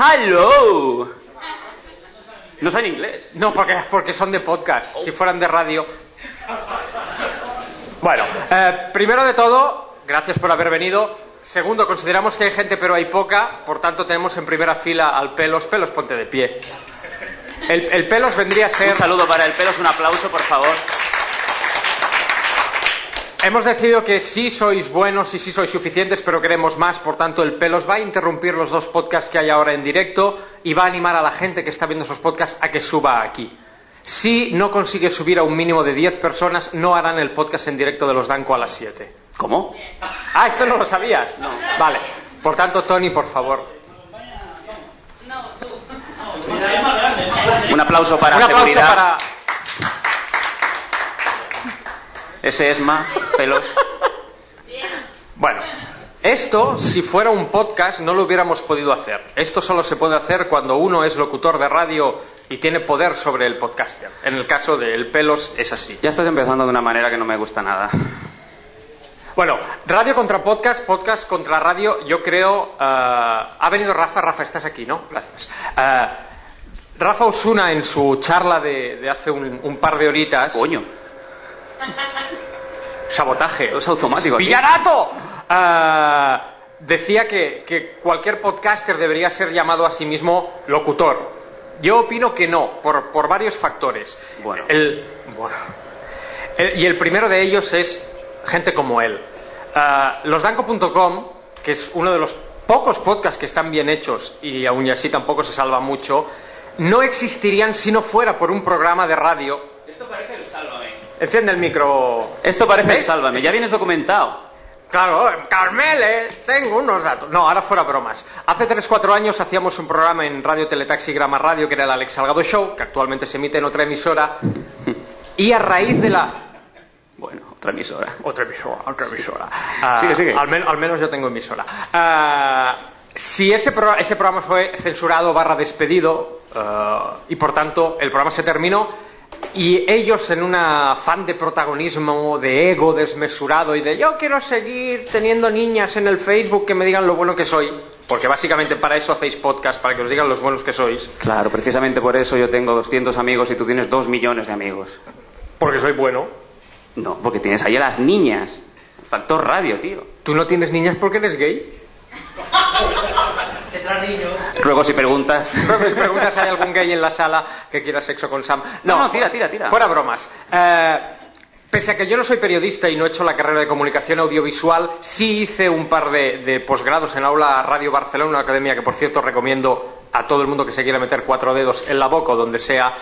Hello. No sé en inglés. No, porque, porque son de podcast. Si fueran de radio. Bueno, eh, primero de todo, gracias por haber venido. Segundo, consideramos que hay gente pero hay poca, por tanto tenemos en primera fila al Pelos. Pelos, ponte de pie. El, el Pelos vendría a ser... Un saludo para el pelos, un aplauso, por favor. Hemos decidido que sí sois buenos y sí sois suficientes, pero queremos más. Por tanto, el Pelos va a interrumpir los dos podcasts que hay ahora en directo y va a animar a la gente que está viendo esos podcasts a que suba aquí. Si no consigue subir a un mínimo de 10 personas, no harán el podcast en directo de los Danco a las 7. ¿Cómo? Ah, esto no lo sabías. No. Vale. Por tanto, Tony, por favor. Un aplauso para Un aplauso seguridad. para. Ese Esma, pelos. Bueno, esto, si fuera un podcast, no lo hubiéramos podido hacer. Esto solo se puede hacer cuando uno es locutor de radio y tiene poder sobre el podcaster. En el caso del Pelos es así. Ya estás empezando de una manera que no me gusta nada. Bueno, radio contra podcast, podcast contra radio, yo creo... eh, ha venido Rafa, Rafa, estás aquí, ¿no? Gracias. Eh, Rafa Osuna en su charla de, de hace un, un par de horitas... Coño, Sabotaje. es automático aquí. ¡Villarato! Ah, decía que, que cualquier podcaster debería ser llamado a sí mismo locutor. Yo opino que no, por, por varios factores. Bueno. El- bueno. El- y el primero de ellos es gente como él. Ah, losdanco.com, que es uno de los pocos podcasts que están bien hechos y aún y así tampoco se salva mucho, no existirían si no fuera por un programa de radio. Esto parece. Enciende el micro. Esto parece. Sálvame. Ya vienes documentado. Claro, Carmele, tengo unos datos. No, ahora fuera bromas. Hace 3-4 años hacíamos un programa en Radio Teletaxi Grama Radio, que era el Alex Salgado Show, que actualmente se emite en otra emisora. Y a raíz de la... Bueno, otra emisora. Otra emisora, otra emisora. Ah, Sigue, sigue. Al, men- al menos yo tengo emisora. Ah, si ese, pro- ese programa fue censurado barra despedido, ah, y por tanto el programa se terminó, y ellos en un afán de protagonismo, de ego desmesurado y de yo quiero seguir teniendo niñas en el Facebook que me digan lo bueno que soy, porque básicamente para eso hacéis podcast, para que os digan los buenos que sois, Claro, precisamente por eso yo tengo 200 amigos y tú tienes 2 millones de amigos. porque soy bueno. No, porque tienes ahí a las niñas. Factor radio, tío. ¿Tú no tienes niñas porque eres gay? Luego si preguntas... Luego si preguntas, ¿hay algún gay en la sala que quiera sexo con Sam? No, no, tira, tira, tira. Fuera bromas. Eh, pese a que yo no soy periodista y no he hecho la carrera de comunicación audiovisual, sí hice un par de, de posgrados en Aula Radio Barcelona, una academia que por cierto recomiendo a todo el mundo que se quiera meter cuatro dedos en la boca o donde sea.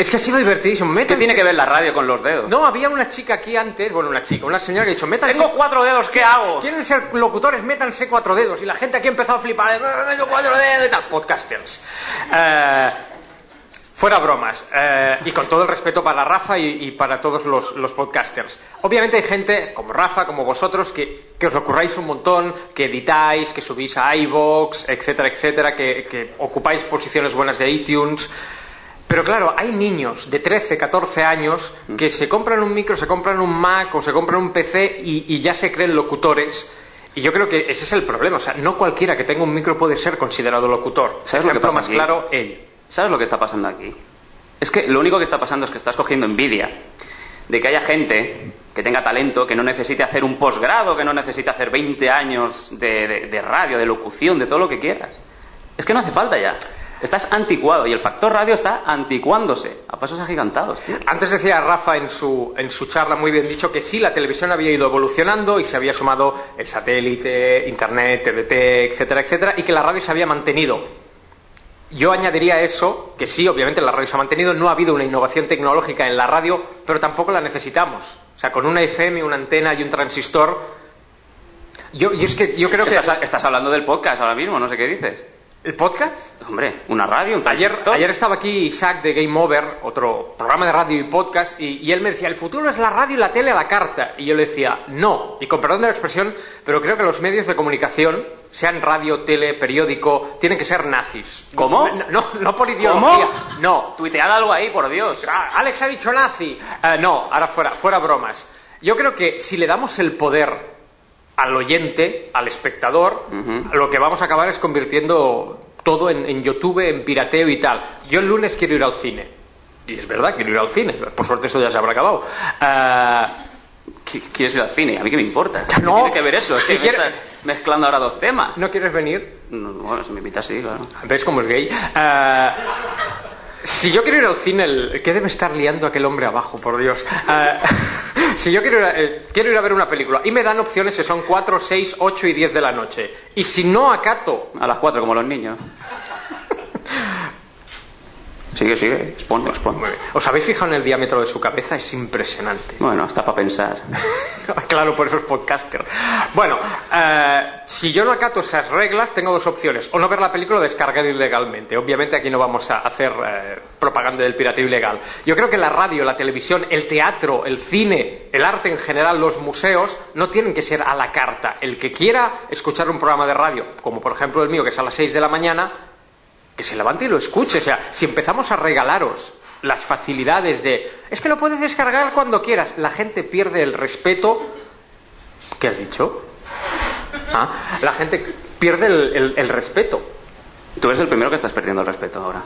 Es que ha sido divertidísimo. ¿Qué tiene que ver la radio con los dedos? No, había una chica aquí antes, bueno, una chica, una señora que ha dicho, métanse... Tengo cuatro dedos, ¿qué hago? Quieren ser locutores, métanse cuatro dedos. Y la gente aquí empezó a flipar. "Eh, meto cuatro dedos y tal. Podcasters. Eh, fuera bromas. eh, y con todo el respeto para Rafa y, y para todos los, los podcasters. Obviamente hay gente como Rafa, como vosotros, que, que os lo curráis un montón, que editáis, que subís a iVoox, etcétera, etcétera, que, que ocupáis posiciones buenas de iTunes. Pero claro, hay niños de 13, 14 años que se compran un micro, se compran un Mac o se compran un PC y, y ya se creen locutores. Y yo creo que ese es el problema. O sea, no cualquiera que tenga un micro puede ser considerado locutor. ¿Sabes lo que pasa más aquí? claro, él. ¿Sabes lo que está pasando aquí? Es que lo único que está pasando es que estás cogiendo envidia de que haya gente que tenga talento, que no necesite hacer un posgrado, que no necesite hacer 20 años de, de- de radio, de locución, de todo lo que quieras. Es que no hace falta ya. Estás anticuado y el factor radio está anticuándose a pasos agigantados. tío. Antes decía Rafa en su, en su charla, muy bien dicho, que sí, la televisión había ido evolucionando y se había sumado el satélite, internet, TDT, etcétera, etcétera, y que la radio se había mantenido. Yo añadiría eso que sí, obviamente la radio se ha mantenido, no ha habido una innovación tecnológica en la radio, pero tampoco la necesitamos. O sea, con una FM, una antena y un transistor. Yo, es que yo creo que. Estás, estás hablando del podcast ahora mismo, no sé qué dices. ¿El podcast? Hombre, una radio, un Ayer, ayer estaba aquí Isaac de Game Over, otro programa de radio y podcast, y, y él me decía, el futuro es la radio y la tele a la carta. Y yo le decía, no, y con perdón de la expresión, pero creo que los medios de comunicación, sean radio, tele, periódico, tienen que ser nazis. ¿Cómo? No, no, no por ideología. ¿Cómo? No. Tuitead algo ahí, por Dios. Ah, Alex ha dicho nazi. Eh, no, ahora fuera, fuera bromas. Yo creo que si le damos el poder al oyente, al espectador, lo que vamos a acabar es convirtiendo todo en, en YouTube, en pirateo y tal. Yo el lunes quiero ir al cine. Y es verdad, quiero ir al cine. Por suerte eso ya se habrá acabado. ¿Qui- ¿Quieres ir al cine? ¿A mí qué me importa? ¿Qué No. tiene que ver eso? Es Si que me mezclando ahora dos temas. ¿No quieres venir? No, bueno, si me invitas, sí, claro. ¿Ves cómo es gay? Ah, si yo quiero ir al cine, el- ¿qué debe estar liando aquel hombre abajo, por Dios? Ah, si yo quiero ir, a, eh, quiero ir a ver una película y me dan opciones que son 4, 6, 8 y 10 de la noche. Y si no acato, A las cuatro, como los niños. Sigue, sigue. Expon, expon. ¿os habéis fijado en el diámetro de su cabeza? Es impresionante. Bueno, está para pensar. claro, por eso es podcaster. Bueno, eh, si yo no acato esas reglas, tengo dos opciones. O no ver la película o descargar ilegalmente. Obviamente aquí no vamos a hacer eh, propaganda del pirateo ilegal. Yo creo que la radio, la televisión, el teatro, el cine, el arte en general, los museos, no tienen que ser a la carta. El que quiera escuchar un programa de radio, como por ejemplo el mío, que es a las 6 de la mañana, que se levante y lo escuche. O sea, si empezamos a regalaros las facilidades de es que lo puedes descargar cuando quieras, la gente pierde el respeto. ¿Qué has dicho? Ah, la gente pierde el, el- el respeto. Tú eres el primero que estás perdiendo el respeto ahora.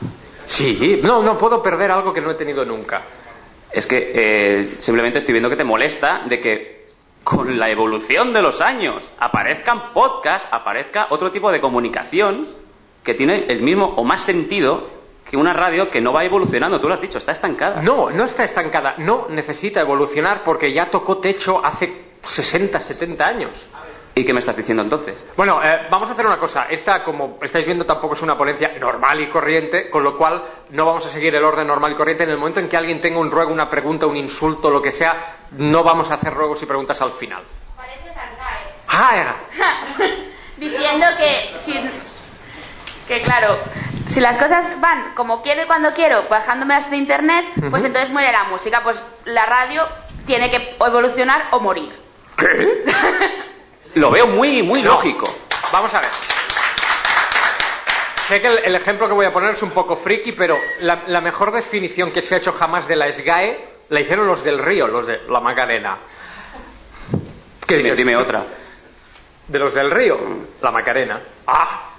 Sí, no, no puedo perder algo que no he tenido nunca. Es que eh, simplemente estoy viendo que te molesta de que con la evolución de los años aparezcan podcasts, aparezca otro tipo de comunicación que tiene el mismo o más sentido que una radio que no va evolucionando. Tú lo has dicho, está estancada. No, no está estancada, no necesita evolucionar porque ya tocó techo hace 60, 70 años. ¿Y qué me estás diciendo entonces? Bueno, eh, vamos a hacer una cosa. Esta, como estáis viendo, tampoco es una ponencia normal y corriente, con lo cual no vamos a seguir el orden normal y corriente. En el momento en que alguien tenga un ruego, una pregunta, un insulto, lo que sea, no vamos a hacer ruegos y preguntas al final. Pareces Asgae. ¡Ah! Diciendo que si, que claro, si las cosas van como quiero y cuando quiero, bajándomelas de internet, pues entonces muere la música. Pues la radio tiene que evolucionar o morir. Lo veo muy, muy No. lógico. Vamos a ver. Sé que el, el ejemplo que voy a poner es un poco friki, pero la, la mejor definición que se ha hecho jamás de la SGAE la hicieron los del Río, los de la Macarena. ¿Qué Dime, dime otra. De los del Río, la Macarena. ¡Ah!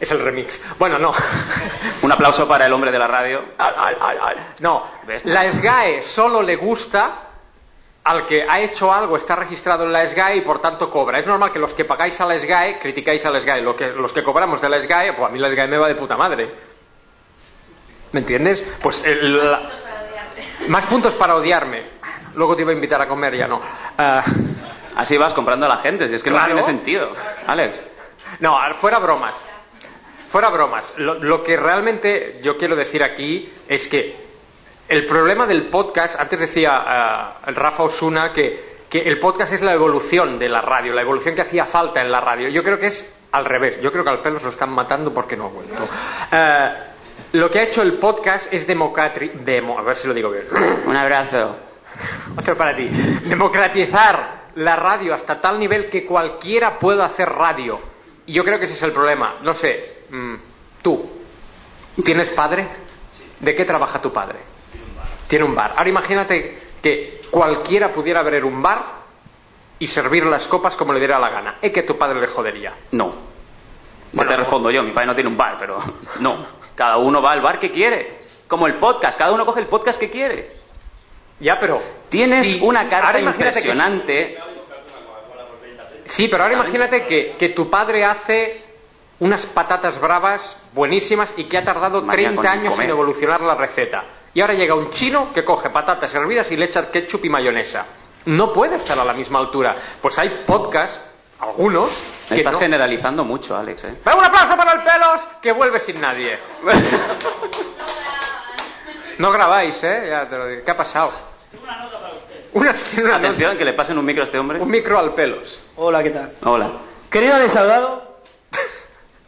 Es el remix. Bueno, no. Un aplauso para el hombre de la radio. Al, al, al, al. No, ¿Ves? la SGAE solo le gusta al que ha hecho algo, está registrado en la SGAE y por tanto cobra. Es normal que los que pagáis a la SGAE criticáis a la SGAE. Lo que, los que cobramos de la SGAE, pues a mí la SGAE me va de puta madre. ¿Me entiendes? Pues el- la- más puntos para odiarme. Luego te iba a invitar a comer, ya no. Ah, Así vas comprando a la gente, si es que Claro. no tiene sentido. Alex. No, fuera bromas. Fuera bromas. Lo, lo que realmente yo quiero decir aquí es que el problema del podcast, antes decía el Rafa Osuna que, que el podcast es la evolución de la radio, la evolución que hacía falta en la radio. Yo creo que es al revés. Yo creo que al pelo se lo están matando porque no ha vuelto. Ah, lo que ha hecho el podcast es democratri... Demo, a ver si lo digo bien. Un abrazo. Otro para ti. Democratizar la radio hasta tal nivel que cualquiera pueda hacer radio. Y yo creo que ese es el problema. No sé, mm, tú, ¿tienes padre? ¿De qué trabaja tu padre? Tiene un bar. Ahora imagínate que cualquiera pudiera abrir un bar y servir las copas como le diera la gana. ¿Es que tu padre le jodería? No. Bueno, te respondo yo, mi padre no tiene un bar, pero no. Cada uno va al bar que quiere. Como el podcast, cada uno coge el podcast que quiere. Ya, pero... Tienes Sí, una carta impresionante. Sí, pero ahora imagínate que, que tu padre hace unas patatas bravas buenísimas y que ha tardado María, 30 con años comer. en evolucionar la receta. Y ahora llega un chino que coge patatas hervidas y le echa ketchup y mayonesa. No puede estar a la misma altura. Pues hay podcasts, algunos, que Estás no... generalizando mucho, Alex. ¿eh? ¡Pero un aplauso para el pelos que vuelve sin nadie! No grabáis, ¿eh? Ya te lo digo. ¿Qué ha pasado? Una, una. Atención, que le pasen un micro a este hombre. Un micro al pelos. Hola, ¿qué tal? Hola. Querido de Salgado,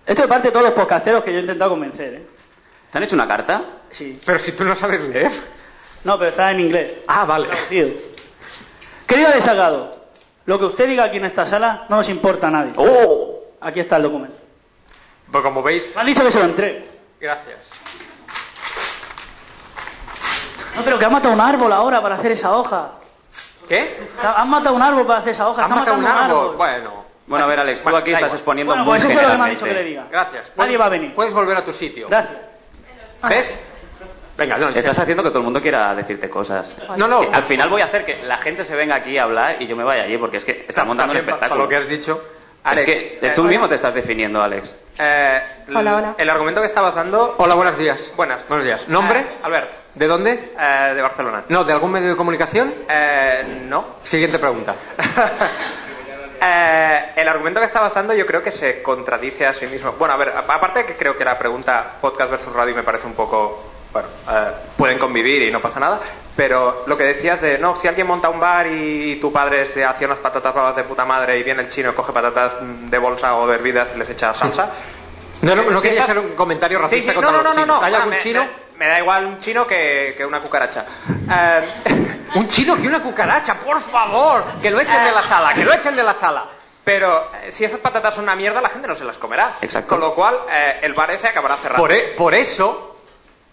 esto es parte de todos los podcasteros que yo he intentado convencer, ¿eh? ¿Te han hecho una carta? Sí. Pero si tú no sabes leer. No, pero está en inglés. Ah, vale. Traducido. Querido de Salgado, lo que usted diga aquí en esta sala no nos importa a nadie. ¡Oh! Aquí está el documento. Pues como veis, Me han dicho que se lo entregue. gracias. No, pero que ha matado un árbol ahora para hacer esa hoja. ¿Qué? Han matado un árbol para hacer esa hoja. ¿Han matado un árbol? Bueno. Bueno, a ver, Alex, tú aquí estás exponiendo Bueno, muy pues eso es lo que me ha dicho que le diga. Gracias. Nadie va a venir. Puedes volver a tu sitio. Gracias. ¿Ves? Venga, no, Estás haciendo que todo el mundo quiera decirte cosas. No, no. Al final voy a hacer que la gente se venga aquí a hablar y yo me vaya allí, porque es que está montando un pa- para espectáculo. lo que has dicho. Es que eh, tú hola. mismo te estás definiendo, Alex. Eh, Hola, hola. El argumento que estabas dando... Hola, buenos días. Buenas, buenos días. ¿Nombre? Albert, ¿De dónde? eh, de Barcelona. No, ¿de algún medio de comunicación? Eh, no. Siguiente pregunta. Eh, el argumento que estabas dando yo creo que se contradice a sí mismo. Bueno, a ver, aparte que creo que la pregunta podcast versus radio me parece un poco... Bueno, eh, pueden convivir y no pasa nada, pero lo que decías de, no, si alguien monta un bar y tu padre se hacía unas patatas bravas de puta madre y viene el chino, coge patatas de bolsa o de hervidas y les echa salsa. No, no, no Sí, quería hacer un comentario Sí, racista sí, contra no, no, los no, no, chinos. no. ¿Hay algún chino? Me, da igual un chino que, que una cucaracha. Eh, Un chino que una cucaracha, por favor. Que lo echen de la sala, que lo echen de la sala. Pero eh, si esas patatas son una mierda, la gente no se las comerá. Exacto. Con lo cual, eh, el bar ese acabará cerrado. Por, e- por eso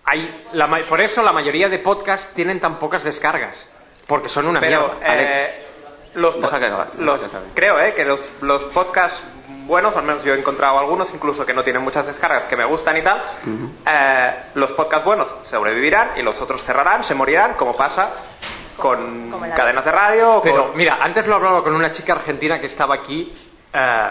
hay la, por eso la mayoría de podcasts tienen tan pocas descargas. Porque son una Pero, mierda. eh, los, Deja que los- acabe. creo eh, que los, los podcasts buenos, al menos yo he encontrado algunos, incluso que no tienen muchas descargas, que me gustan y tal, eh, los podcasts buenos sobrevivirán y los otros cerrarán, se morirán, como pasa con Como cadenas de radio. Pero con- mira, antes lo hablaba con una chica argentina que estaba aquí. eh,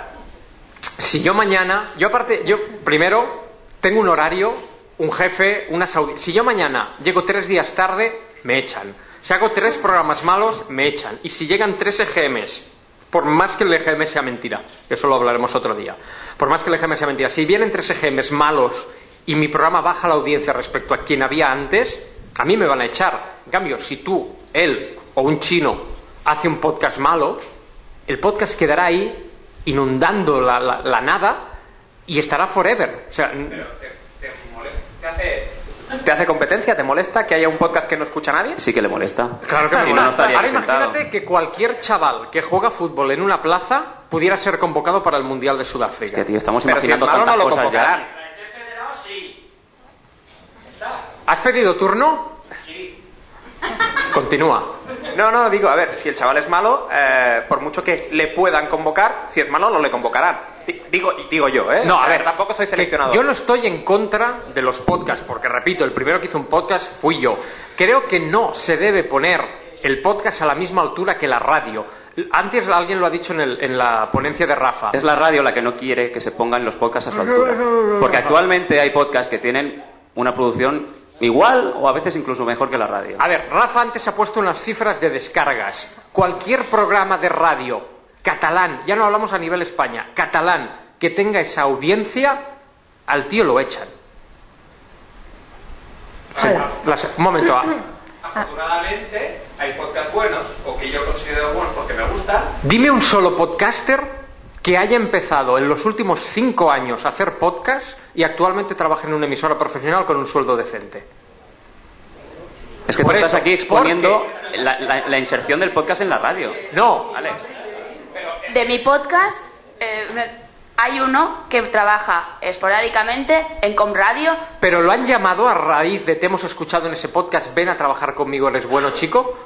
si yo mañana, yo aparte, yo primero tengo un horario, un jefe, una saudi. Si yo mañana llego tres días tarde, me echan. Si hago tres programas malos, me echan. Y si llegan tres EGMs, por más que el EGM sea mentira, eso lo hablaremos otro día, por más que el EGM sea mentira, si vienen tres EGMs malos y mi programa baja la audiencia respecto a quien había antes, a mí me van a echar. En cambio, si tú, él o un chino hace un podcast malo, el podcast quedará ahí inundando la, nada y estará forever ¿Te, molesta? ¿Te hace, te hace competencia? ¿Te molesta que haya un podcast que no escucha nadie? Sí que le molesta. claro que me Si no, no molesta. estaría Ahora sentado. imagínate que cualquier chaval que juega fútbol en una plaza pudiera ser convocado para el Mundial de Sudáfrica. Hostia, tío, estamos Pero si no tantas lo cosas ya. ¿Has pedido turno? Sí. Continúa. No, no, digo, a ver, si el chaval es malo, eh, por mucho que le puedan convocar, si es malo no le convocarán. Di- Digo, digo yo, ¿eh? No, a ver, tampoco soy que seleccionador. Yo no estoy en contra de los podcasts, porque repito, el primero que hizo un podcast fui yo. Creo que no se debe poner el podcast a la misma altura que la radio. Antes alguien lo ha dicho en, el- en la ponencia de Rafa. Es la radio la que no quiere que se pongan los podcasts a su altura. Porque actualmente hay podcasts que tienen una producción igual o a veces incluso mejor que la radio. A ver, Rafa antes ha puesto unas cifras de descargas. Cualquier programa de radio catalán, ya no hablamos a nivel España, catalán, que tenga esa audiencia, al tío lo echan. Sí, las- un momento. ah, Afortunadamente, hay podcasts buenos, o que yo considero buenos porque me gustan. Dime un solo podcaster que haya empezado en los últimos cinco años a hacer podcast y actualmente trabaje en una emisora profesional con un sueldo decente. Es que Por tú estás aquí exponiendo la, la- la inserción del podcast en la radio. No, Alex. De mi podcast, eh, hay uno que trabaja esporádicamente en Comradio. pero lo han llamado a raíz de te hemos escuchado en ese podcast, ven a trabajar conmigo, eres bueno chico.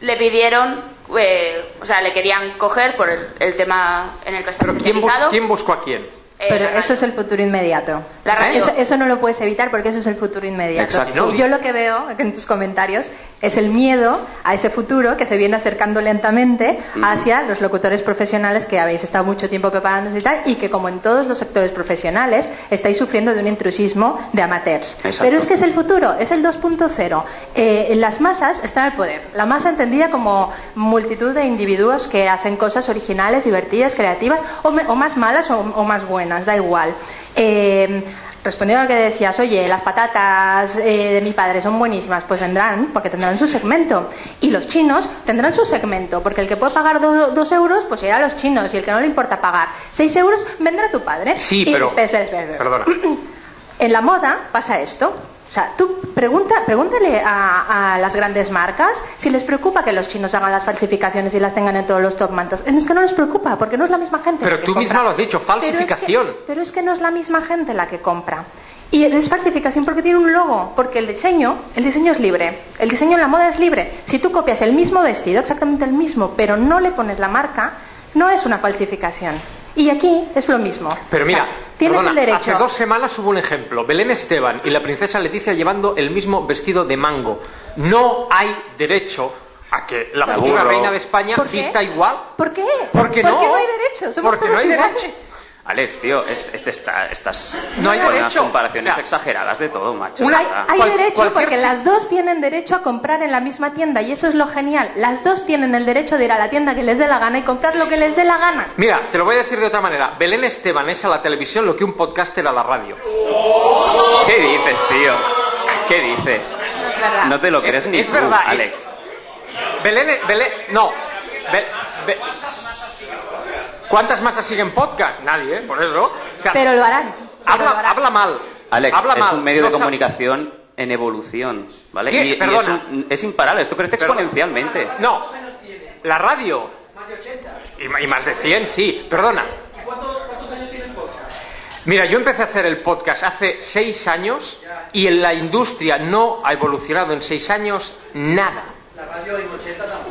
Le pidieron, eh, o sea, le querían coger por el, el tema en el que está Pero ¿quién, bus- quién buscó a quién? Eh, Pero eso es el futuro inmediato. La radio. Eso, eso no lo puedes evitar porque eso es el futuro inmediato. Exacto. Y yo lo que veo en tus comentarios es el miedo a ese futuro que se viene acercando lentamente hacia los locutores profesionales que habéis estado mucho tiempo preparándose y tal, y que como en todos los sectores profesionales estáis sufriendo de un intrusismo de amateurs. Exacto. Pero es que es el futuro, es el 2.0. Eh, las masas están al poder. La masa entendida como multitud de individuos que hacen cosas originales, divertidas, creativas, o, me- o más malas o, o más buenas, da igual. Eh, respondiendo a lo que decías, oye, las patatas eh, de mi padre son buenísimas, pues vendrán, porque tendrán su segmento. Y los chinos tendrán su segmento, porque el que puede pagar do- dos euros, pues irá a los chinos, y el que no le importa pagar seis euros, vendrá tu padre. Sí, Y- pero- espera, espera, espera. Perdona. En la moda pasa esto. O sea, tú pregunta, pregúntale a, a las grandes marcas si les preocupa que los chinos hagan las falsificaciones y las tengan en todos los top mantos. Es que no les preocupa, porque no es la misma gente. Pero la que tú compra. misma lo has dicho, Pero es que- falsificación. Pero es, que, no es la misma gente la que compra. Y es falsificación porque tiene un logo, porque el diseño, el diseño es libre, el diseño en la moda es libre. Si tú copias el mismo vestido, exactamente el mismo, pero no le pones la marca, no es una falsificación. Y aquí es lo mismo. Pero O sea, mira, tienes perdona, el derecho. hace dos semanas hubo un ejemplo. Belén Esteban y la princesa Leticia llevando el mismo vestido de mango. No hay derecho a que la futura reina de España vista igual. ¿Por qué? Porque no. no hay derecho, somos Porque no hay iguales. derecho. Alex, tío, este, este está, estás No hay unas comparaciones exageradas de todo, macho. Hay Cual- derecho porque las dos tienen derecho a comprar en la misma tienda y eso es lo genial. Las dos tienen el derecho de ir a la tienda que les dé la gana y comprar lo que les dé la gana. Mira, te lo voy a decir de otra manera. Belén Esteban es a la televisión lo que un podcaster a la radio. ¿Qué dices, tío? ¿Qué dices? No es verdad. No te lo crees Es- ni es tú, verdad, es- Alex. Belén, Belén, no. Be- Be- ¿Cuántas masas siguen podcast? Nadie, ¿eh? Por eso. O sea, Pero lo harán. habla, lo harán. habla mal. Alex, habla es mal. un medio No de sabe- comunicación en evolución, ¿vale? ¿Qué? Y, y es, Perdona. un- es imparable, esto crece Perdona. exponencialmente. No, la radio. Y, ma- y más de 100, sí. Perdona. Mira, yo empecé a hacer el podcast hace seis años y en la industria no ha evolucionado en seis años nada.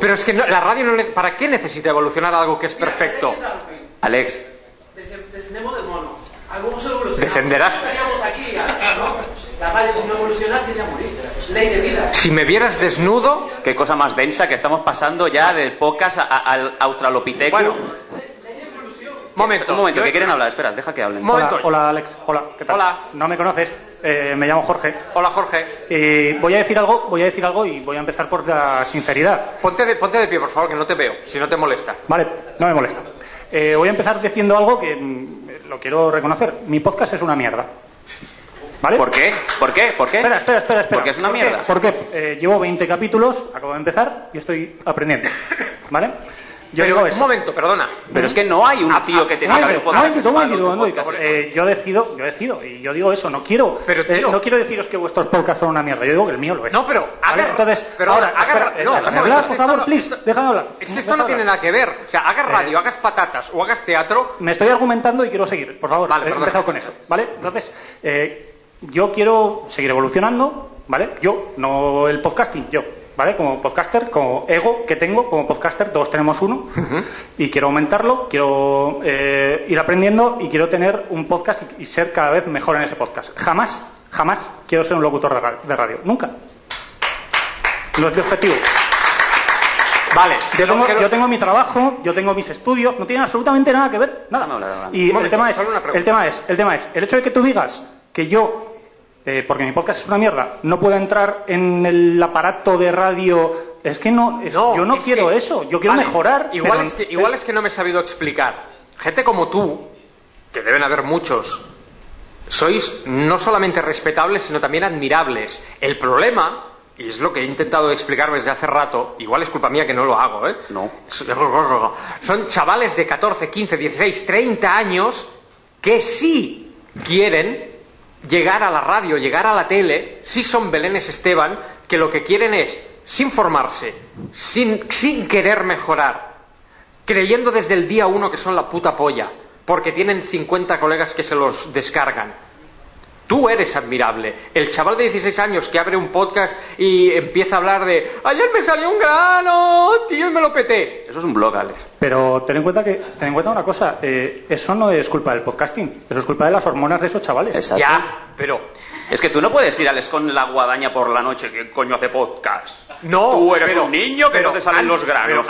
Pero es que no- la radio no... ¿Para qué necesita evolucionar algo que es perfecto? Alex, Descendemos del mono. Algunos evolucionamos. Descenderás. No estaríamos aquí, ¿no? La radio si no evoluciona tiene que morir. Ley de vida. Si me vieras desnudo, qué cosa más densa que estamos pasando ya del podcast a- a- al Australopithecus. bueno, momento. un momento, que quieren hablar, espera, deja que hablen. Hola, Alex. Hola, ¿qué tal? Hola. No me conoces. eh, me llamo Jorge. Hola Jorge, Eh, voy a decir algo, voy a decir algo y voy a empezar por la sinceridad. ponte de, ponte de pie por favor que no te veo, si no te molesta. Vale, no me molesta. Eh, voy a empezar diciendo algo que mm, lo quiero reconocer. Mi podcast es una mierda. ¿Vale? ¿Por qué? ¿Por qué? ¿Por qué? Espera, espera, espera. espera. Porque es una ¿Por qué? mierda. Porque eh, llevo 20 capítulos, acabo de empezar y estoy aprendiendo. ¿Vale? Yo digo un eso. momento, perdona. Pero es que no hay un tío que te diga que no, podcast no, es no, no, malo, no, tu no, podcast es eh, yo decido, yo decido, y yo digo eso, no quiero, Pero, eh, tío. no quiero deciros que vuestros podcasts son una mierda, yo digo que el mío lo es. No, pero ¿Vale? haga- entonces, pero ahora, haga- espera, no, eh, un déjame momento, hablar, es que por favor, no- please, esto- déjame hablar. Es que esto no tiene nada que ver. O sea, hagas radio, hagas patatas o hagas teatro. Me estoy argumentando y quiero seguir, por favor, Vale, he empezado con eso, ¿vale? Entonces, eh, yo quiero seguir evolucionando, ¿vale? Yo, no el podcasting, yo, ¿vale? Como podcaster, como ego que tengo como podcaster, todos tenemos uno, y quiero aumentarlo, quiero eh, ir aprendiendo y quiero tener un podcast y, y ser cada vez mejor en ese podcast. Jamás, jamás quiero ser un locutor de ra- de radio, nunca. No es mi objetivo. Vale, Yo tengo, yo mi trabajo, yo tengo mis estudios, no tiene absolutamente nada que ver, nada. Déjame hablar, Y Un el tema es, el tema es, el tema es, el hecho de que tú digas que yo, eh, porque mi podcast es una mierda, no puedo entrar en el aparato de radio, es que no, es- yo no es quiero que- eso, yo quiero Vale, mejorar. Igual, pero- es que, igual es que no me he sabido explicar. Gente como tú, que deben haber muchos, sois no solamente respetables, sino también admirables. El problema, y es lo que he intentado explicar desde hace rato, igual es culpa mía que no lo hago, ¿eh? No. Son chavales de 14, 15, 16, 30 años que sí quieren llegar a la radio, llegar a la tele, sí son Belénes Esteban, que lo que quieren es, sin formarse, sin, sin querer mejorar, creyendo desde el día uno que son la puta polla, porque tienen 50 colegas que se los descargan. Tú eres admirable. El chaval de 16 años que abre un podcast y empieza a hablar de ayer me salió un grano, tío, y me lo peté. Eso es un blog, Alex. Pero ten en cuenta que, ten en cuenta una cosa, eh, eso no es culpa del podcasting, eso es culpa de las hormonas de esos chavales. Exacto. Ya, pero Es que tú no puedes ir, Alex, con la guadaña por la noche. ¿Qué coño hace podcast? no. Tú eres pero- un niño que pero no te salen los granos.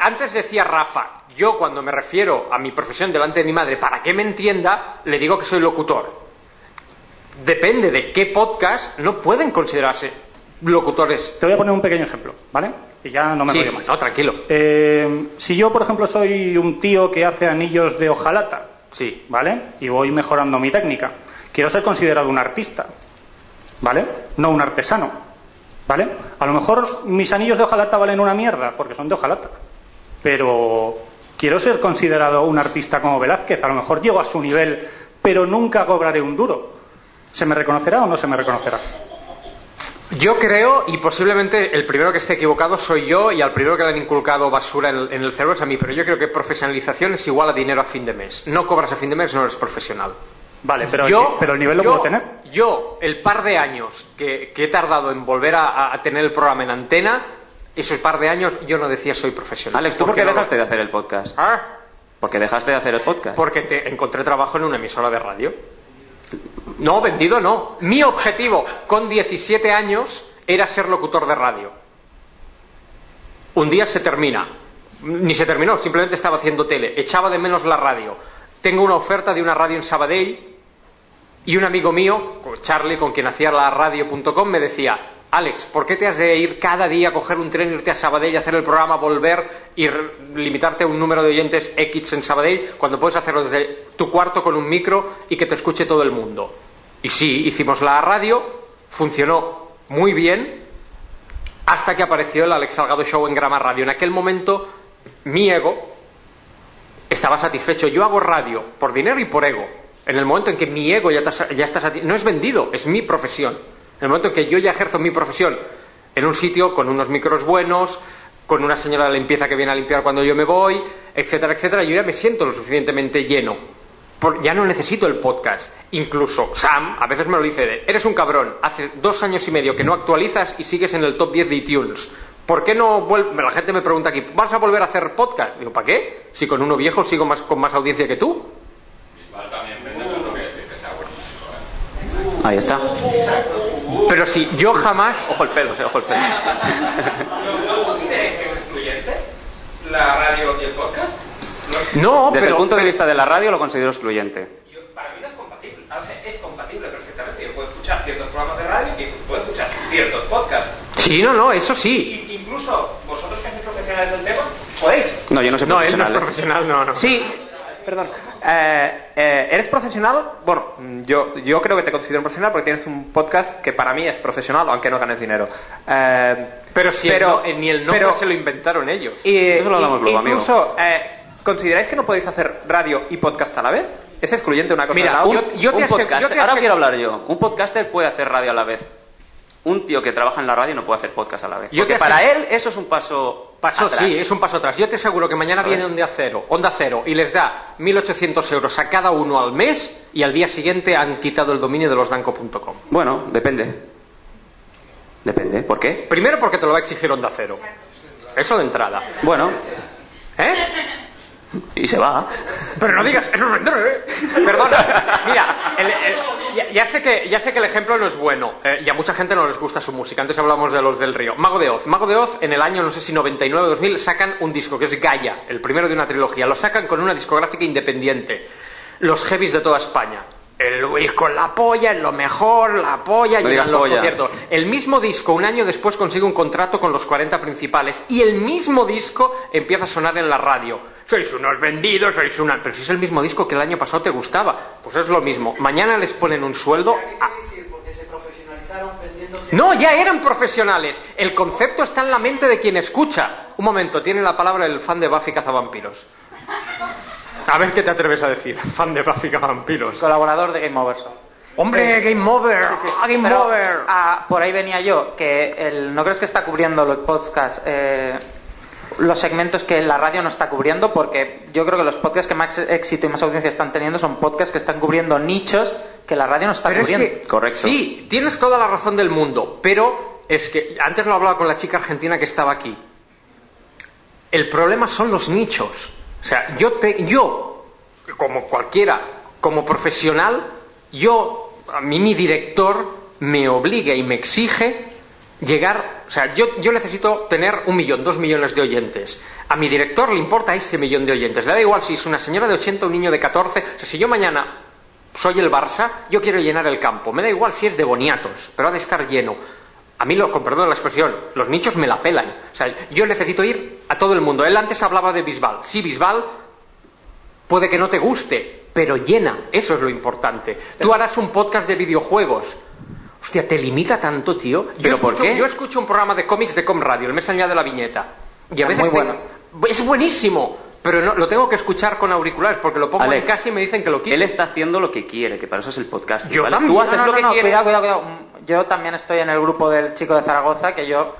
antes decía Rafa, yo cuando me refiero a mi profesión delante de mi madre, para que me entienda, le digo que soy locutor. Depende de qué podcast, no pueden considerarse locutores. Te voy a poner un pequeño ejemplo, ¿vale? Y ya no me Sí, más. no, tranquilo. Eh, si yo, por ejemplo, soy un tío que hace anillos de hojalata, Sí. ¿vale? Y voy mejorando mi técnica. Quiero ser considerado un artista, ¿vale? No un artesano, ¿vale? A lo mejor mis anillos de hojalata valen una mierda, porque son de hojalata. Pero quiero ser considerado un artista como Velázquez. A lo mejor llego a su nivel, pero nunca cobraré un duro. ¿Se me reconocerá o no se me reconocerá? Yo creo, y posiblemente el primero que esté equivocado soy yo, y al primero que le han inculcado basura en el, en el cerebro es a mí, pero yo creo que profesionalización es igual a dinero a fin de mes. No cobras a fin de mes, no eres profesional. Vale, pero, Yo- el, pero el nivel lo yo- puedo tener. yo, el par de años que, que he tardado en volver a, a tener el programa en antena, esos par de años yo no decía soy profesional. Alex, ¿tú por qué no lo- dejaste de hacer el podcast? Ah, ¿Por qué dejaste de hacer el podcast? Porque te encontré trabajo en una emisora de radio. No, vendido no. Mi objetivo con 17 años era ser locutor de radio. Un día se termina. Ni se terminó, simplemente estaba haciendo tele. Echaba de menos la radio. Tengo una oferta de una radio en Sabadell y un amigo mío, Charlie, con quien hacía la radio.com, me decía, Alex, ¿por qué te has de ir cada día a coger un tren, irte a Sabadell, hacer el programa, volver y limitarte a un número de oyentes X en Sabadell cuando puedes hacerlo desde tu cuarto con un micro y que te escuche todo el mundo? Y sí, hicimos la radio, funcionó muy bien, hasta que apareció el Alex Salgado Show en Grama Radio. En aquel momento, mi ego estaba satisfecho. Yo hago radio por dinero y por ego. En el momento en que mi ego ya está, ya está satisfecho, no es vendido, es mi profesión. En el momento en que yo ya ejerzo mi profesión en un sitio con unos micros buenos, con una señora de limpieza que viene a limpiar cuando yo me voy, etcétera, etcétera, yo ya me siento lo suficientemente lleno. Por- ya no necesito el podcast. Incluso Sam a veces me lo dice, de, eres un cabrón, hace dos años y medio que no actualizas y sigues en el top 10 de iTunes. ¿Por qué no vuelve? La gente me pregunta aquí, ¿vas a volver a hacer podcast? Digo, ¿para qué? Si con uno viejo sigo más, con más audiencia que tú. Ahí está. Pero si yo jamás... Ojo el pelo, ojo el pelo. ¿No consideráis que es excluyente la radio y el podcast? No, Desde pero... el punto de vista de la radio lo considero excluyente. Yo- para mí no es compatible. O sea, es compatible perfectamente. Yo puedo escuchar ciertos programas de radio y puedo escuchar ciertos podcasts. Sí, no, no, eso sí. Y, incluso vosotros que sois profesionales del tema, podéis. No, yo no soy No, él no es profesional. ¿eh? profesional, no, no. Sí, perdón. Eh, eh, ¿Eres profesional? Bueno, yo, yo creo que te considero un profesional porque tienes un podcast que para mí es profesional, aunque no ganes dinero. Eh, Pero si pero- el no- ni el nombre pero- se lo inventaron ellos. y, Eso lo hablamos luego. Incluso, eh, ¿consideráis que no podéis hacer radio y podcast a la vez? ¿Es excluyente una cosa Mira, de la un- yo te un asegu- podcaster- yo te ahora quiero hablar yo. Un podcaster puede hacer radio a la vez. Un tío que trabaja en la radio no puede hacer podcast a la vez. Yo Porque para él eso es un paso Paso, atrás. sí, es un paso atrás. Yo te aseguro que mañana viene Onda Cero, Onda Cero y les da 1.800 euros a cada uno al mes y al día siguiente han quitado el dominio de losdanco.com. Bueno, depende. Depende. ¿Por qué? Primero porque te lo va a exigir Onda Cero. Eso de entrada. Bueno, ¿Eh? Y se va. Pero no digas, ¿eh? Perdona, mira, ya sé que, ya sé que el ejemplo no es bueno eh, y a mucha gente no les gusta su música. Antes hablamos de los del río. Mago de Oz. Mago de Oz en el año, no sé si 99 o 2000, sacan un disco que es Gaia, el primero de una trilogía. Lo sacan con una discográfica independiente. Los heavies de toda España. El disco La Polla, es lo mejor, La Polla, No digas los polla. conciertos. El mismo disco, un año después, consigue un contrato con los 40 principales y el mismo disco empieza a sonar en la radio. Sois unos vendidos, sois una... Pero si es el mismo disco que el año pasado te gustaba, pues es lo mismo. Mañana les ponen un sueldo... No, ya eran profesionales. El concepto está en la mente de quien escucha. Un momento, tiene la palabra el fan de Buffy Cazavampiros. A ver qué te atreves a decir, fan de Buffy Cazavampiros. colaborador de Game Over. ¡Hombre, Game Over! ¡Ah, Game Pero, Over! ah, por ahí venía yo, que el, no crees que está cubriendo los podcasts, eh, los segmentos que la radio no está cubriendo, porque yo creo que los podcasts que más éxito y más audiencia están teniendo son podcasts que están cubriendo nichos que la radio no está Pero es cubriendo. que, Correcto. Sí, tienes toda la razón del mundo, pero es que antes lo hablaba con la chica argentina que estaba aquí. El problema son los nichos. O sea, yo te, yo, como cualquiera, como profesional, yo, a mí mi director me obliga y me exige llegar, o sea, yo, yo necesito tener un millón, dos millones de oyentes. A mi director le importa ese millón de oyentes. Le da igual si es una señora de 80 o un niño de 14. O sea, si yo mañana soy el Barça, yo quiero llenar el campo. Me da igual si es de boniatos, pero ha de estar lleno. A mí, lo, con perdón la expresión, los nichos me la pelan. O sea, yo necesito ir a todo el mundo. Él antes hablaba de Bisbal. Sí, Bisbal puede que no te guste, pero llena. Eso es lo importante. Tú harás un podcast de videojuegos. Hostia, te limita tanto, tío. ¿Pero por qué? Yo escucho un programa de cómics de Com Radio, el mes allá de la viñeta. Y a Es veces muy te- bueno. Es buenísimo, pero no, lo tengo que escuchar con auriculares porque lo pongo Alex, en casa y me dicen que lo Él quiero. está haciendo lo que quiere, que para eso es el podcast. Yo ¿vale? también. Tú haces No, no, lo no, que quieres. cuidado, cuidado, cuidado. Yo también estoy en el grupo del chico de Zaragoza, que yo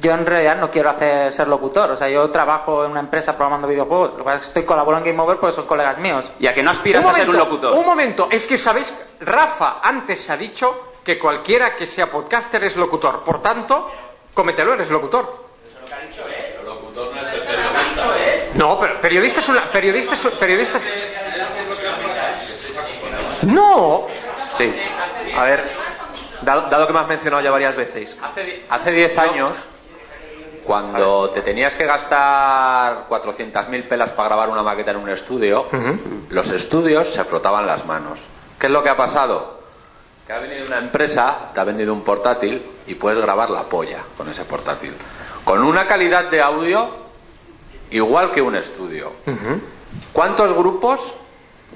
yo en realidad no quiero hacer ser locutor. O sea, yo trabajo en una empresa programando videojuegos. Lo que estoy colaborando en Game Over porque son colegas míos. Y a que no aspiras a ser un locutor. Un momento, es que sabéis, Rafa antes ha dicho que cualquiera que sea podcaster es locutor. Por tanto, cómetelo, eres locutor. No, pero periodista es una. Periodista es, periodista No, Sí. A ver, dado, dado que me has mencionado ya varias veces, Hace 10 años, cuando te tenías que gastar 400.000 pelas para grabar una maqueta en un estudio, los estudios se frotaban las manos. ¿Qué es lo que ha pasado? Que ha venido una empresa, te ha vendido un portátil y puedes grabar la polla con ese portátil. Con una calidad de audio igual que un estudio. ¿Cuántos grupos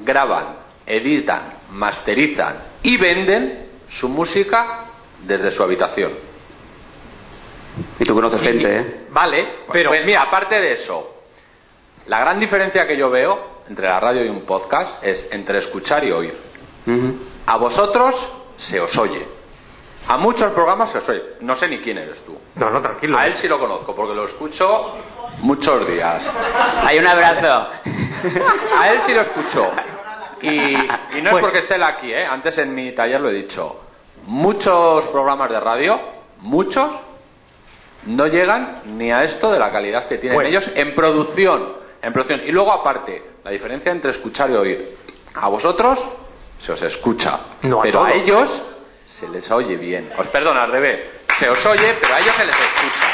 graban, editan, masterizan y venden su música desde su habitación? Y tú conoces gente, ¿eh? vale, pero Pues mira, aparte de eso, la gran diferencia que yo veo entre la radio y un podcast es entre escuchar y oír. A vosotros se os oye. A muchos programas se os oye. No sé ni quién eres tú. No, no, tranquilo. A él sí lo conozco porque lo escucho muchos días. Hay un abrazo. A él sí lo escucho. Y, y no Pues- es porque esté él aquí, ¿eh? Antes en mi taller lo he dicho. Muchos programas de radio, muchos, no llegan ni a esto de la calidad que tienen Pues- ellos en producción, en producción. Y luego aparte, la diferencia entre escuchar y oír. A vosotros se os escucha, No pero a ellos se les oye bien. Os perdona, al revés. Se os oye, pero a ellos se les escucha.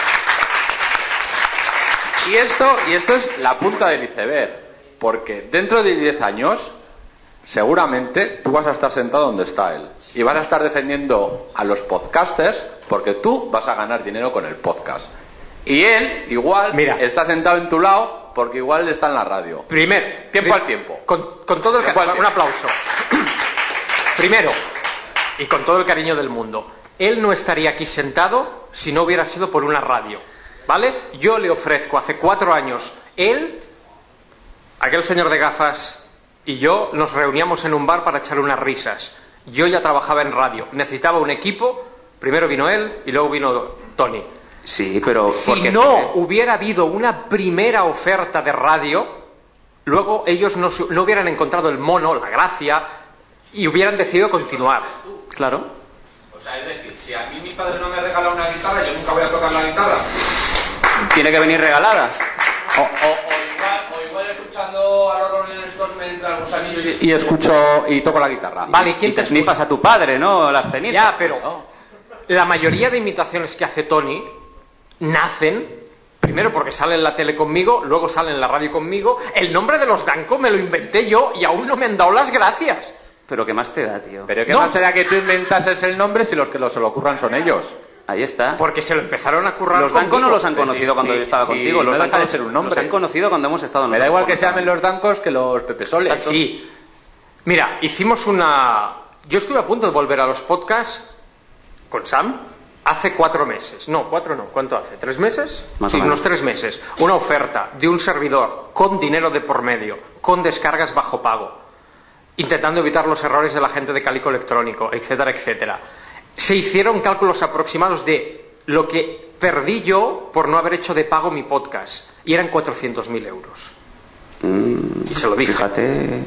Y esto, y esto es la punta del iceberg, porque dentro de 10 años, seguramente tú vas a estar sentado donde está él. Y vas a estar defendiendo a los podcasters porque tú vas a ganar dinero con el podcast. Y él, igual, Mira. está sentado en tu lado porque igual está en la radio. Primer, Tiempo al tiempo. Con, con todo el cariño, un aplauso. Primero, y con todo el cariño del mundo, él no estaría aquí sentado si no hubiera sido por una radio. ¿Vale? Yo le ofrezco hace cuatro años, él, aquel señor de gafas y yo nos reuníamos en un bar para echar unas risas. Yo ya trabajaba en radio, necesitaba un equipo, primero vino él y luego vino Tony. Sí, pero... Si no hubiera habido una primera oferta de radio, luego ellos no, no hubieran encontrado el mono, la gracia, y hubieran decidido continuar. Claro. O sea, es decir, si a mí mi padre no me regala una guitarra, yo nunca voy a tocar la guitarra. Tiene que venir regalada. O, o- o igual, o igual escuchando a los Rolling Stones me entran los anillos y, y escucho y toco la guitarra. Vale, ¿y quién Y te te snifas a tu padre, ¿no? Las cenizas. Ya, pero la mayoría de imitaciones que hace Tony nacen, primero porque sale en la tele conmigo, luego sale en la radio conmigo. El nombre de los Danco me lo inventé yo y aún no me han dado las gracias. Pero ¿qué más te da, tío? Pero qué No. más será que tú inventases el nombre si los que lo se lo ocurran son ellos. Ahí está. Porque se lo empezaron a currar Los Danco no los han conocido Sí, cuando sí, yo estaba sí, contigo. Los no Danco de ser un nombre. Los han conocido cuando hemos estado Me da igual que se llamen los dancos que los pepesoles. Sí. Mira, hicimos una... Yo estuve a punto de volver a los podcasts con Sam hace cuatro meses. No, cuatro no. ¿Cuánto hace? ¿Tres meses? Más sí, o menos. unos tres meses. Una oferta de un servidor con dinero de por medio, con descargas bajo pago, intentando evitar los errores de la gente de Calico Electrónico, etcétera, etcétera. Se hicieron cálculos aproximados de lo que perdí yo por no haber hecho de pago mi podcast. Y eran 400.000 euros. y se lo dije. Fíjate.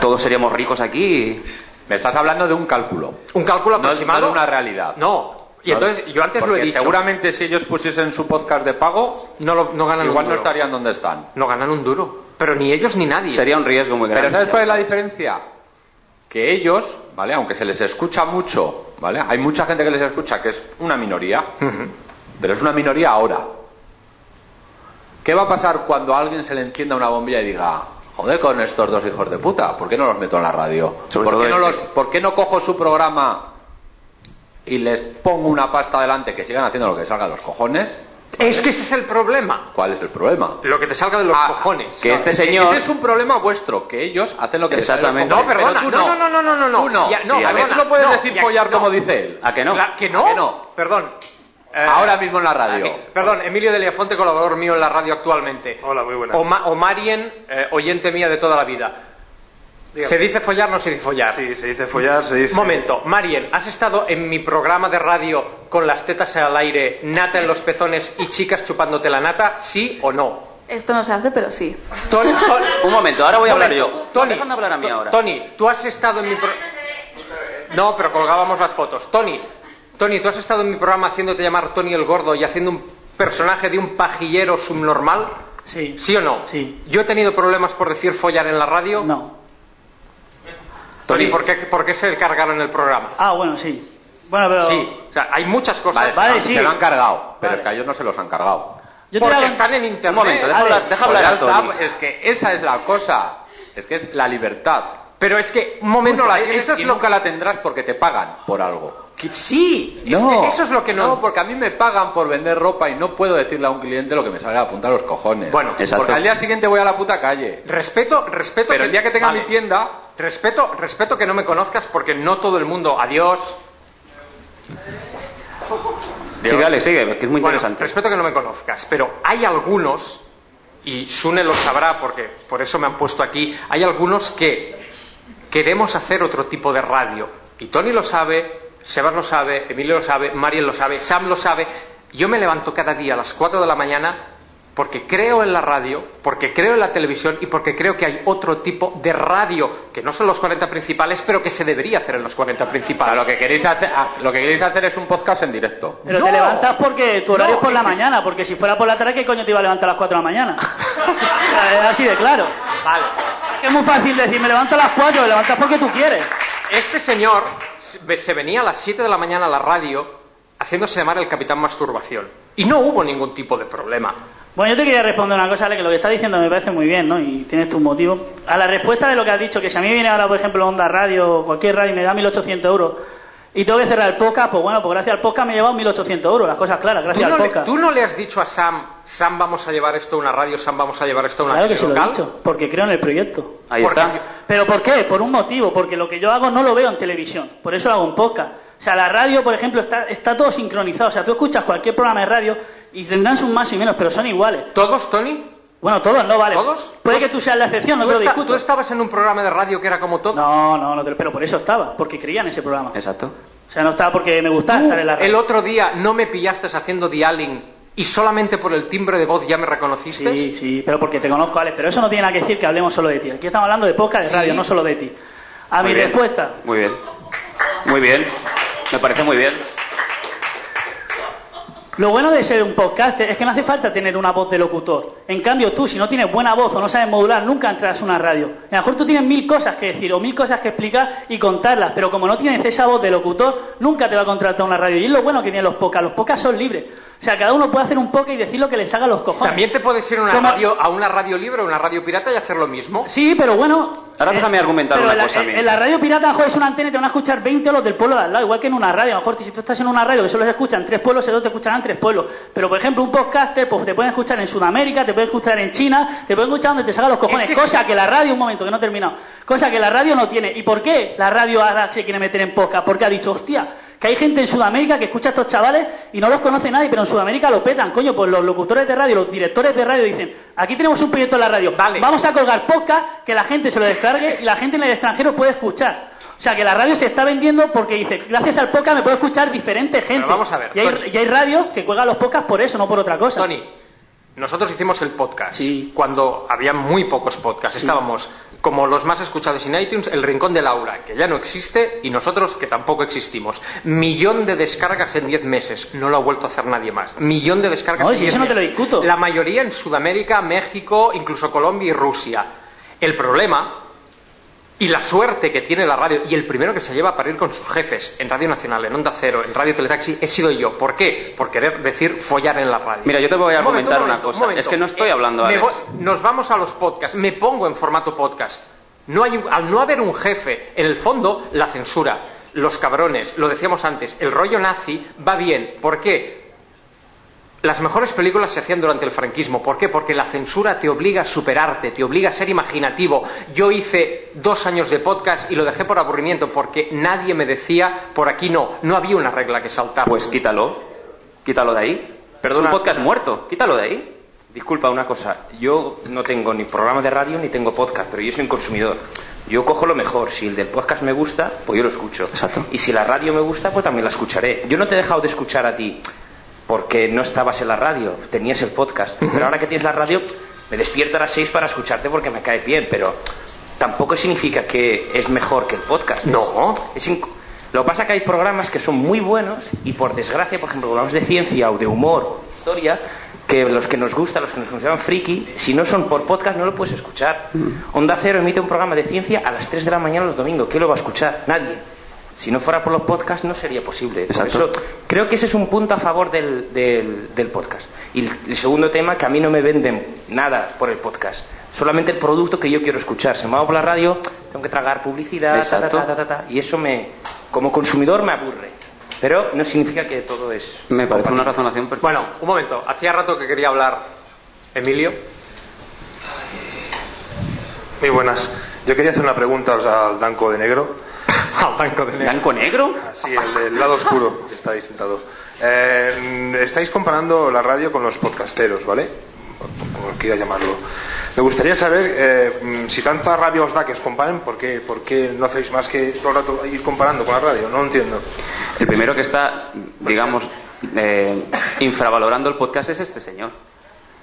Todos seríamos ricos aquí. Me estás hablando de un cálculo. Un cálculo No- aproximado. no de una realidad. No. Y entonces, yo antes lo he dicho. seguramente si ellos pusiesen su podcast de pago, no, lo- no ganan igual un no duro. estarían donde están. No ganan un duro. Pero ni ellos ni nadie. Sería un riesgo muy grande. Pero ¿sabes cuál es la diferencia? Que ellos, ¿vale? Aunque se les escucha mucho, ¿vale? Hay mucha gente que les escucha que es una minoría, pero es una minoría ahora. ¿Qué va a pasar cuando a alguien se le encienda una bombilla y diga, joder con estos dos hijos de puta, ¿por qué no los meto en la radio? Sobre ¿Por todo qué, no este. los- ¿Por qué no cojo su programa y les pongo una pasta adelante que sigan haciendo lo que salga de los cojones? Es que ese es el problema. ¿Cuál es el problema? Lo que te salga de los Ah, cojones. que este Ese- señor- Ese es un problema vuestro, que ellos hacen lo que les sale de los Exactamente. No, cojones, perdona. pero tú No, no, no, no, no, no. Tú no. Ya, no, Sí, a ver, tú no puedes No, decir ya- follar no. como dice él. ¿A que no? La- ¿Que no? ¿A que no? Perdón. Eh, Ahora mismo en la radio. aquí- Perdón, Emilio de Leafonte, colaborador mío en la radio actualmente. Hola, muy buenas. Oma- Omarien, eh, oyente mía de toda la vida. ¿Se dice follar no se dice follar? Sí, se dice follar, se dice... Momento, Marien, ¿has estado en mi programa de radio con las tetas al aire, nata en los pezones y chicas chupándote la nata? ¿Sí o no? Esto no se hace, pero sí. Tony, Tony- Un momento, ahora voy a hablar yo. Tony, Déjame hablar a mí ahora. Tony, tú has estado en mi pro- No, pero colgábamos las fotos. Tony, Tony, tú has estado en mi programa haciéndote llamar Tony el Gordo y haciendo un personaje de un pajillero subnormal. Sí. ¿Sí o no? Sí. Yo he tenido problemas por decir follar en la radio. No. Tony. ¿por qué, por qué se cargaron el programa? Ah, bueno, sí. Bueno, pero... Sí, o sea, hay muchas cosas. Vale, Vale, se sí. lo han cargado, pero Vale. es que a ellos no se los han cargado. Yo te porque hago- están en internet. Un momento, deja hablar, deja hablar a Tony. es que esa es la cosa. Es que es la libertad. Pero es que, un momento, Tú no la tienes es y lo nunca la tendrás porque te pagan por algo. que... Sí, es No, que eso es lo que no... porque a mí me pagan por vender ropa y no puedo decirle a un cliente lo que me sale a la punta de los cojones. Bueno, Exacto. porque al día siguiente voy a la puta calle. Respeto, respeto... Pero el día que tenga vale. mi tienda, Respeto, respeto que no me conozcas porque no todo el mundo... Adiós. Sigue, Alex, sigue, que es muy Bueno, interesante. respeto que no me conozcas, pero hay algunos, y Sune lo sabrá porque por eso me han puesto aquí, hay algunos que queremos hacer otro tipo de radio. Y Tony lo sabe, Sebas lo sabe, Emilio lo sabe, Mariel lo sabe, Sam lo sabe. Yo me levanto cada día a las 4 de la mañana porque creo en la radio, porque creo en la televisión y porque creo que hay otro tipo de radio, que no son los 40 principales, pero que se debería hacer en los 40 a principales. lo que queréis hacer, a- lo que queréis hacer es un podcast en directo. Pero No. te levantas porque tu horario No, es por la es- mañana, porque si fuera por la tarde, ¿qué coño te iba a levantar a las 4 de la mañana? Así de claro. Vale. Es muy fácil decir, me levanto a las 4, me levantas porque tú quieres. Este señor se se venía a las 7 de la mañana a la radio haciéndose llamar el Capitán Masturbación. Y no hubo ningún tipo de problema. Bueno, yo te quería responder una cosa, Ale, que lo que estás diciendo me parece muy bien, ¿no? Y tienes tus motivos. A la respuesta de lo que has dicho, que si a mí viene ahora, por ejemplo, Onda Radio o cualquier radio y me da 1.800 euros y tengo que cerrar el podcast, pues bueno, pues gracias al podcast me he llevado 1.800 euros, las cosas claras, ¿Tú gracias no, al le, podcast. tú no le has dicho a Sam, Sam vamos a llevar esto a una radio, Sam vamos a llevar esto a una Claro que se lo he dicho, porque creo en el proyecto. Ahí Porque está. ¿Pero por qué? Por un motivo, porque lo que yo hago no lo veo en televisión, por eso lo hago en podcast. O sea, la radio, por ejemplo, está, está todo sincronizado. O sea, tú escuchas cualquier programa de radio y tendrán sus más y menos, pero son iguales. ¿Todos, Tony? Bueno, todos no, vale. ¿Todos? Puede que tú seas la excepción, no ¿Tú, te lo discuto. tú estabas en un programa de radio que era como todo? No, no, no, pero por eso estaba, porque creía en ese programa. Exacto. O sea, no estaba porque me gustaba estar en la radio. el otro día no me pillaste haciendo dialing y solamente por el timbre de voz ya me reconociste. Sí, sí, pero porque te conozco, Alex. Pero eso no tiene nada que decir que hablemos solo de ti. Aquí estamos hablando de podcast de Sí. radio, no solo de ti. A Muy mi bien. respuesta, Muy bien. Muy bien. Me parece muy bien. Lo bueno de ser un podcaster es que no hace falta tener una voz de locutor. En cambio, tú, si no tienes buena voz o no sabes modular, nunca entras a una radio. A lo mejor tú tienes mil cosas que decir o mil cosas que explicar y contarlas, pero como no tienes esa voz de locutor, nunca te va a contratar una radio. Y es lo bueno que tienen los podcasts. Los podcasts son libres. O sea, cada uno puede hacer un podcast y decir lo que le salga a los cojones. También te puedes ir a una, Como- radio, a una radio libre, a una radio pirata y hacer lo mismo. Sí, pero bueno. Ahora déjame argumentar pero una en la- cosa a mí. En, en la radio pirata, mejor es una antena y te van a escuchar 20 los del pueblo de al lado, igual que en una radio. A lo mejor si tú estás en una radio que solo se escuchan tres pueblos, solo te escucharán tres pueblos. Pero por ejemplo, un podcaster, pues te pueden escuchar en Sudamérica, te pueden escuchar en China, te pueden escuchar donde te salgan los cojones. Es que cosa sí. que la radio, un momento, que no he terminado. Cosa que la radio no tiene. ¿Y por qué la radio ahora se quiere meter en podcast? Porque ha dicho, hostia. Que hay gente en Sudamérica que escucha a estos chavales y no los conoce nadie, pero en Sudamérica lo petan, coño, pues los locutores de radio, los directores de radio dicen, aquí tenemos un proyecto en la radio, Vale. vamos a colgar podcast, que la gente se lo descargue y la gente en el extranjero puede escuchar. O sea, que la radio se está vendiendo porque dice, gracias al podcast me puedo escuchar diferente gente. vamos a ver, Y hay, Tony. y hay radios que cuelgan los podcasts por eso, no por otra cosa. Tony, nosotros hicimos el podcast Sí. cuando había muy pocos podcasts. Estábamos como los más escuchados en iTunes, El Rincón de Laura, que ya no existe, y nosotros que tampoco existimos. Millón de descargas en 10 meses. No lo ha vuelto a hacer nadie más. Millón de descargas No, en si 10 eso no te lo discuto. La mayoría en Sudamérica, México, incluso Colombia y Rusia. El problema y la suerte que tiene la radio, y el primero que se lleva para ir con sus jefes en Radio Nacional, en Onda Cero, en Radio Teletaxi, he sido yo. ¿Por qué? Por querer decir follar en la radio. Mira, yo te voy a Un momento, argumentar un una momento, cosa. momento. Es que no estoy Eh, hablando, voy- nos vamos a los podcasts. Me pongo en formato podcast. No hay un- al no haber un jefe, en el fondo, la censura, los cabrones, lo decíamos antes, el rollo nazi va bien. ¿Por qué? Las mejores películas se hacían durante el franquismo. ¿Por qué? Porque la censura te obliga a superarte, te obliga a ser imaginativo. Yo hice dos años de podcast y lo dejé por aburrimiento porque nadie me decía, por aquí no, no había una regla que saltar. Pues quítalo. Quítalo de ahí. Perdona. Es un podcast muerto. Quítalo de ahí. Disculpa una cosa, yo no tengo ni programa de radio ni tengo podcast, pero yo soy un consumidor. Yo cojo lo mejor. Si el del podcast me gusta, pues yo lo escucho. Exacto. Y si la radio me gusta, pues también la escucharé. Yo no te he dejado de escuchar a ti porque no estabas en la radio, tenías el podcast. Pero ahora que tienes la radio, me despierto a las 6 para escucharte porque me cae bien, pero tampoco significa que es mejor que el podcast. No. Es Lo que pasa es que hay programas que son muy buenos y por desgracia, por ejemplo, programas de ciencia o de humor o de historia, que los que nos gustan, los que nos consideran friki, si no son por podcast no lo puedes escuchar. Onda Cero emite un programa de ciencia a las 3 de la mañana los domingos. ¿Quién lo va a escuchar? Nadie. Si no fuera por los podcasts no sería posible. Por eso creo que ese es un punto a favor del, del- del podcast. Y el, el segundo tema, que a mí no me venden nada por el podcast. Solamente el producto que yo quiero escuchar. Se me va por la radio, tengo que tragar publicidad, ta, ta, Exacto. ta, ta, ta, ta, y eso me, como consumidor me aburre. Pero no significa que todo es... Me parece una razonación perfecta. Bueno, un momento. Hacía rato que quería hablar Emilio. Muy buenas. Yo quería hacer una pregunta al blanco de negro. Al de negro. ¿Blanco negro? Sí, el del lado oscuro que estáis sentados. Eh, estáis comparando la radio con los podcasteros, ¿vale? Como quiera llamarlo. Me gustaría saber eh, mm, si tanta rabia os da que os comparen, ¿por qué, por qué no hacéis más que todo el rato ir comparando con la radio? No lo entiendo. El primero que está, digamos, eh, infravalorando el podcast es este señor.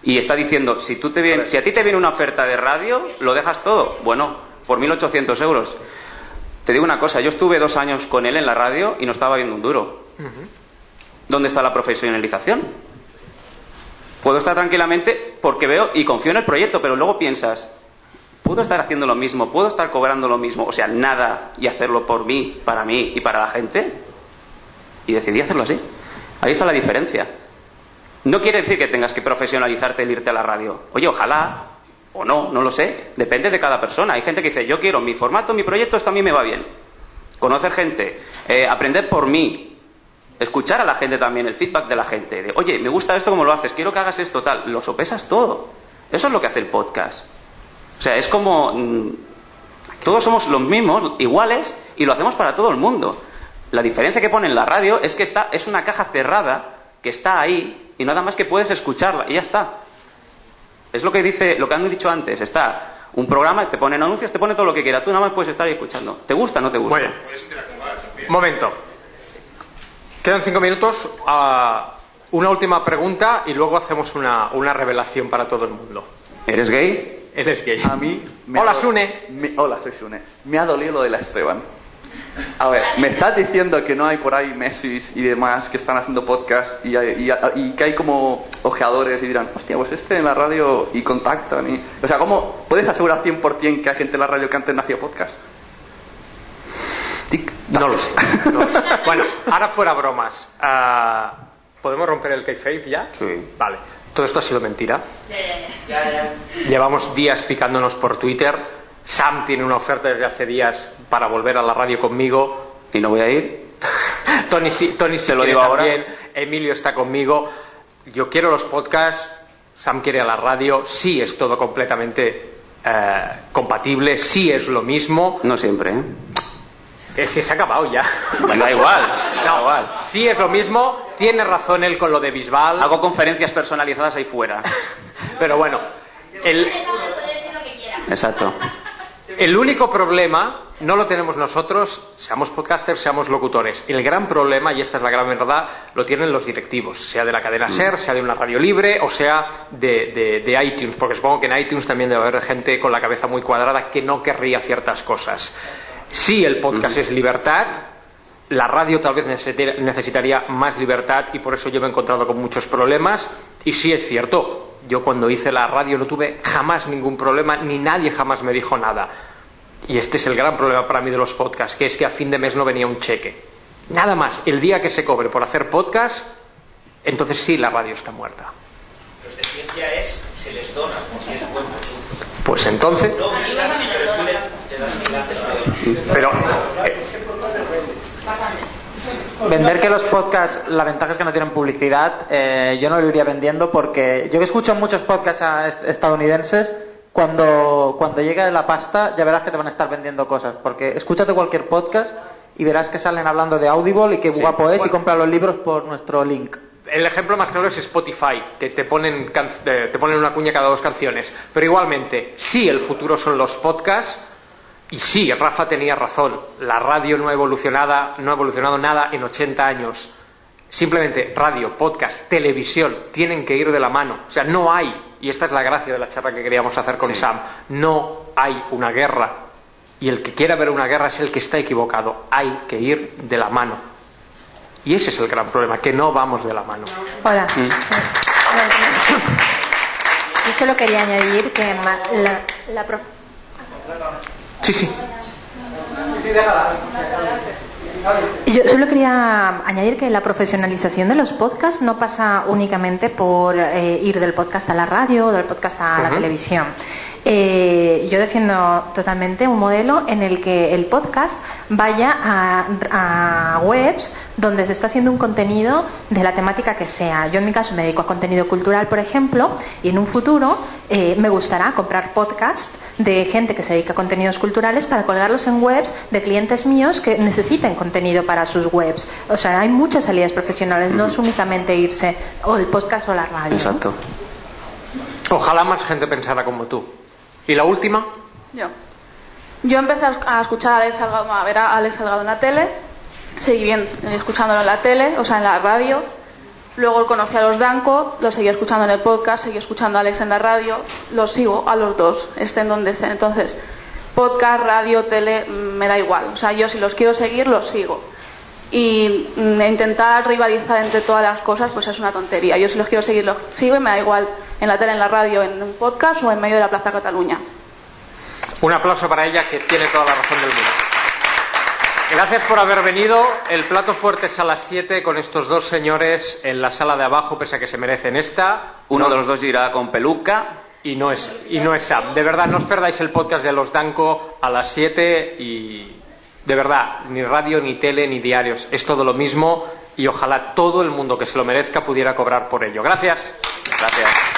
Y está diciendo, si, tú te viene- si a ti te viene una oferta de radio, ¿lo dejas todo? Bueno, por 1.800 euros. Te digo una cosa, yo estuve dos años con él en la radio y no estaba viendo un duro. ¿Dónde está la profesionalización? Puedo estar tranquilamente porque veo y confío en el proyecto, pero luego piensas, ¿puedo estar haciendo lo mismo? ¿Puedo estar cobrando lo mismo? O sea, nada y hacerlo por mí, para mí y para la gente. Y decidí hacerlo así. Ahí está la diferencia. No quiere decir que tengas que profesionalizarte el irte a la radio. Oye, ojalá, o no, no lo sé. Depende de cada persona. Hay gente que dice, yo quiero mi formato, mi proyecto, esto a mí me va bien. Conocer gente, eh, aprender por mí, escuchar a la gente también, el feedback de la gente. De, Oye, me gusta esto como lo haces, quiero que hagas esto, tal. Lo sopesas todo. Eso es lo que hace el podcast. O sea, es como... mm, todos somos los mismos, iguales, y lo hacemos para todo el mundo. La diferencia que pone en la radio es que está, es una caja cerrada que está ahí y nada más que puedes escucharla y ya está. Es lo que dice, lo que han dicho antes, está un programa, te ponen anuncios, te pone todo lo que quieras, tú nada más puedes estar ahí escuchando. ¿Te gusta o no te gusta? Bien. Momento. Quedan cinco minutos. a una última pregunta y luego hacemos una, una revelación para todo el mundo. ¿Eres gay? Eres gay. A mí me Hola, Sune. me- hola, soy Sune. Me ha dolido lo de la Esteban. A ver, me estás diciendo que no hay por ahí Messi y demás que están haciendo podcast y, hay- y- y que hay como ojeadores y dirán, hostia, pues este en la radio y contactan y... O sea, ¿cómo puedes asegurar 100% que hay gente en la radio que antes no hacía podcast? Tic, No lo sé. no lo sé. Bueno, ahora fuera bromas. Ah, ¿Podemos romper el kayfabe ya? Sí. Vale. Todo esto ha sido mentira. Llevamos días picándonos por Twitter. Sam tiene una oferta desde hace días para volver a la radio conmigo. ¿Y no voy a ir? Tony sí, Tony sí Te lo digo ahora. también. Emilio está conmigo. Yo quiero los podcasts. Sam quiere a la radio. Sí es todo completamente eh, compatible. Sí es lo mismo. No siempre, ¿eh? Es que se ha acabado ya. Da igual, da No, igual. sí es lo mismo. Tiene razón él con lo de Bisbal. Hago conferencias personalizadas ahí fuera. Pero bueno, el, Exacto. El único problema no lo tenemos nosotros, seamos podcasters, seamos locutores. El gran problema, y esta es la gran verdad, lo tienen los directivos, sea de la cadena SER, sea de una radio libre o sea de, de- de iTunes, porque supongo que en iTunes también debe haber gente con la cabeza muy cuadrada que no querría ciertas cosas. Si el podcast es libertad, la radio tal vez necesitaría más libertad y por eso yo me he encontrado con muchos problemas. Y sí es cierto, yo cuando hice la radio no tuve jamás ningún problema, ni nadie jamás me dijo nada. Y este es el gran problema para mí de los podcasts, que es que a fin de mes no venía un cheque. Nada más, el día que se cobre por hacer podcast, entonces sí la radio está muerta. Los de ciencia es, se les dona, porque es buen. Pues entonces, No pero tú le, das pero Vender que los podcasts, la ventaja es que no tienen publicidad, eh, yo no lo iría vendiendo porque yo que escucho muchos podcasts est- estadounidenses, cuando, cuando llega la pasta ya verás que te van a estar vendiendo cosas, porque escúchate cualquier podcast y verás que salen hablando de Audible y qué guapo es y compra los libros por nuestro link. El ejemplo más claro es Spotify, que te ponen, can- eh, te ponen una cuña cada dos canciones. Pero igualmente, si el futuro son los podcasts, Y sí, Rafa tenía razón. La radio no ha, evolucionada, no ha evolucionado nada en 80 años. Simplemente radio, podcast, televisión tienen que ir de la mano. O sea, no hay, y esta es la gracia de la charla que queríamos hacer con Sam, no hay una guerra. Y el que quiera ver una guerra es el que está equivocado. Hay que ir de la mano. Y ese es el gran problema, que no vamos de la mano. Hola. Yo solo quería añadir que la, la pro- Sí, sí. Yo solo quería añadir que la profesionalización de los podcasts no pasa únicamente por eh, ir del podcast a la radio o del podcast a la televisión. Eh, yo defiendo totalmente un modelo en el que el podcast vaya a, a webs donde se está haciendo un contenido de la temática que sea. Yo en mi caso me dedico a contenido cultural, por ejemplo, y en un futuro eh, me gustará comprar podcast de gente que se dedica a contenidos culturales para colgarlos en webs de clientes míos que necesiten contenido para sus webs. O sea, hay muchas salidas profesionales, no es únicamente irse o el podcast o la radio. Exacto. Ojalá más gente pensara como tú. ¿Y la última? Yo. Yo empecé a escuchar a Alex Salgado, a ver a Alex Salgado en la tele, seguí bien, escuchándolo en la tele, o sea, en la radio. Luego conocí a los Danco, los seguí escuchando en el podcast, seguí escuchando a Alex en la radio, los sigo a los dos, estén donde estén. Entonces, podcast, radio, tele, mm, me da igual. O sea, yo si los quiero seguir, los sigo. Y mm, intentar rivalizar entre todas las cosas, pues es una tontería. Yo si los quiero seguir, los sigo y me da igual en la tele, en la radio, en un podcast o en medio de la Plaza Cataluña. Un aplauso para ella que tiene toda la razón del mundo. Gracias por haber venido. El plato fuerte es a las 7 con estos dos señores en la sala de abajo, pese a que se merecen esta. Uno de los dos irá con peluca. Y no es, y no es Sam. De verdad, no os perdáis el podcast de los Danco a las 7 y de verdad, ni radio, ni tele, ni diarios. Es todo lo mismo y ojalá todo el mundo que se lo merezca pudiera cobrar por ello. Gracias. Gracias.